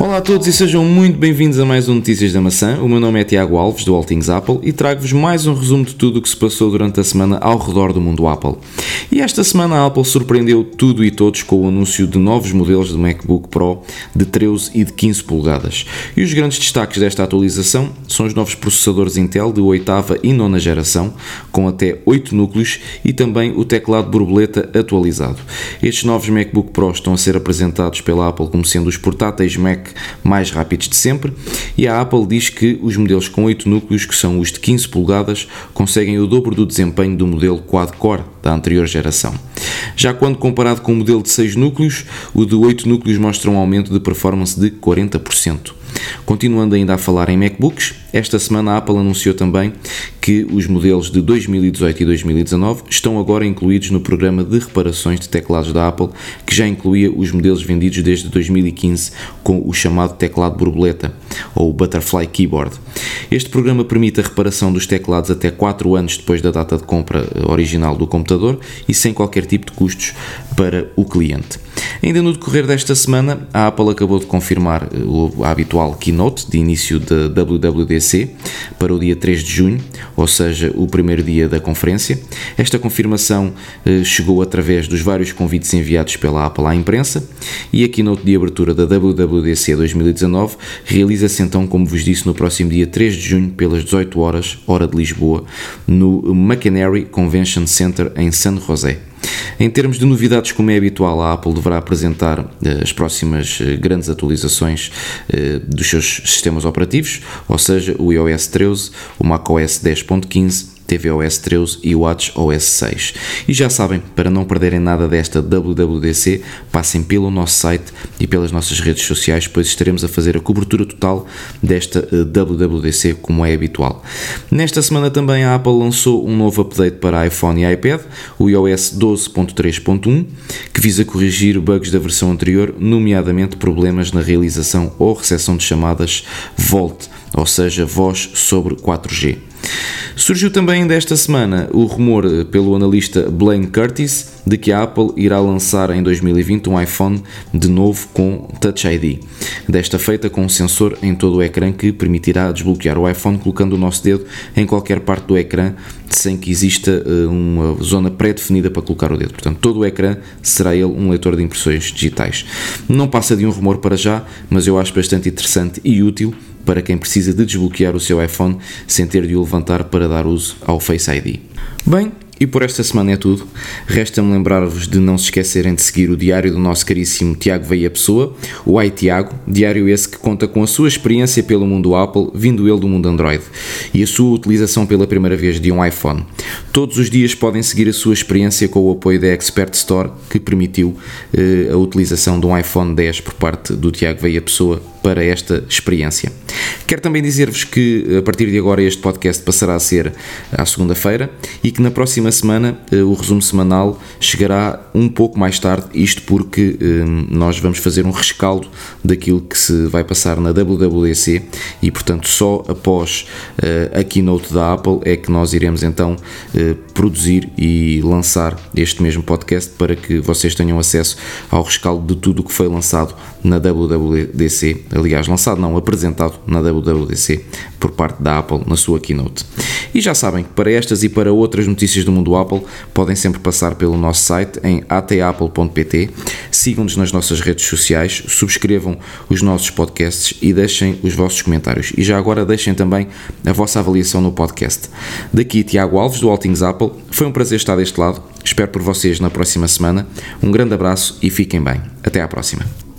Olá a todos e sejam muito bem-vindos a mais um Notícias da Maçã. O meu nome é Tiago Alves, do All Things Apple, e trago-vos mais um resumo de tudo o que se passou durante a semana ao redor do mundo Apple. E esta semana a Apple surpreendeu tudo e todos com o anúncio de novos modelos de MacBook Pro de 13 e de 15 polegadas. E os grandes destaques desta atualização são os novos processadores Intel de 8 e 9 geração, com até 8 núcleos, e também o teclado borboleta atualizado. Estes novos MacBook Pro estão a ser apresentados pela Apple como sendo os portáteis Mac mais rápidos de sempre, e a Apple diz que os modelos com 8 núcleos, que são os de 15 polegadas, conseguem o dobro do desempenho do modelo quad-core da anterior geração. Já quando comparado com o modelo de 6 núcleos, o de 8 núcleos mostra um aumento de performance de 40%. Continuando ainda a falar em MacBooks, esta semana a Apple anunciou também que os modelos de 2018 e 2019 estão agora incluídos no programa de reparações de teclados da Apple, que já incluía os modelos vendidos desde 2015 com o chamado teclado borboleta, ou Butterfly Keyboard. Este programa permite a reparação dos teclados até 4 anos depois da data de compra original do computador e sem qualquer tipo de custos para o cliente. Ainda no decorrer desta semana, a Apple acabou de confirmar eh, a habitual keynote de início da WWDC para o dia 3 de junho, ou seja, o primeiro dia da conferência. Esta confirmação eh, chegou através dos vários convites enviados pela Apple à imprensa e a keynote de abertura da WWDC 2019 realiza-se então, como vos disse, no próximo dia 3 de junho, pelas 18 horas, hora de Lisboa, no McEnary Convention Center em San José. Em termos de novidades, como é habitual, a Apple deverá apresentar eh, as próximas eh, grandes atualizações eh, dos seus sistemas operativos, ou seja, o iOS 13, o macOS 10.15 tvOS 13 e WatchOS 6. E já sabem, para não perderem nada desta WWDC, passem pelo nosso site e pelas nossas redes sociais, pois estaremos a fazer a cobertura total desta eh, WWDC como é habitual. Nesta semana também a Apple lançou um novo update para iPhone e iPad, o iOS 12.3.1, que visa corrigir bugs da versão anterior, nomeadamente problemas na realização ou recepção de chamadas VoLTE, ou seja, voz sobre 4G. Surgiu também desta semana o rumor pelo analista Blaine Curtis de que a Apple irá lançar em 2020 um iPhone de novo com Touch ID. Desta feita com um sensor em todo o ecrã que permitirá desbloquear o iPhone colocando o nosso dedo em qualquer parte do ecrã sem que exista eh, uma zona pré-definida para colocar o dedo. Portanto, todo o ecrã será ele um leitor de impressões digitais. Não passa de um rumor para já, mas eu acho bastante interessante e útil para quem precisa de desbloquear o seu iPhone sem ter de o levantar para dar uso ao Face ID. Bem, e por esta semana é tudo. Resta-me lembrar-vos de não se esquecerem de seguir o diário do nosso caríssimo Tiago Veia Pessoa, o Ai Tiago, diário esse que conta com a sua experiência pelo mundo Apple, vindo ele do mundo Android, e a sua utilização pela primeira vez de um iPhone. Todos os dias podem seguir a sua experiência com o apoio da Expert Store, que permitiu eh, a utilização de um iPhone 10 por parte do Tiago Veia Pessoa para esta experiência. Quero também dizer-vos que a partir de agora este podcast passará a ser à segunda-feira e que na próxima semana eh, o resumo semanal chegará um pouco mais tarde, isto porque eh, nós vamos fazer um rescaldo daquilo que se vai passar na WWDC e portanto só após eh, a keynote da Apple é que nós iremos então produzir e lançar este mesmo podcast para que vocês tenham acesso ao rescaldo de tudo o que foi lançado na WWDC, aliás lançado não, apresentado na WWDC por parte da Apple na sua keynote. E já sabem que para estas e para outras notícias do mundo Apple podem sempre passar pelo nosso site em atapple.pt, sigam-nos nas nossas redes sociais, subscrevam os nossos podcasts e deixem os vossos comentários. E já agora deixem também a vossa avaliação no podcast. Daqui Tiago Alves do Altings Apple, foi um prazer estar deste lado, espero por vocês na próxima semana. Um grande abraço e fiquem bem. Até à próxima.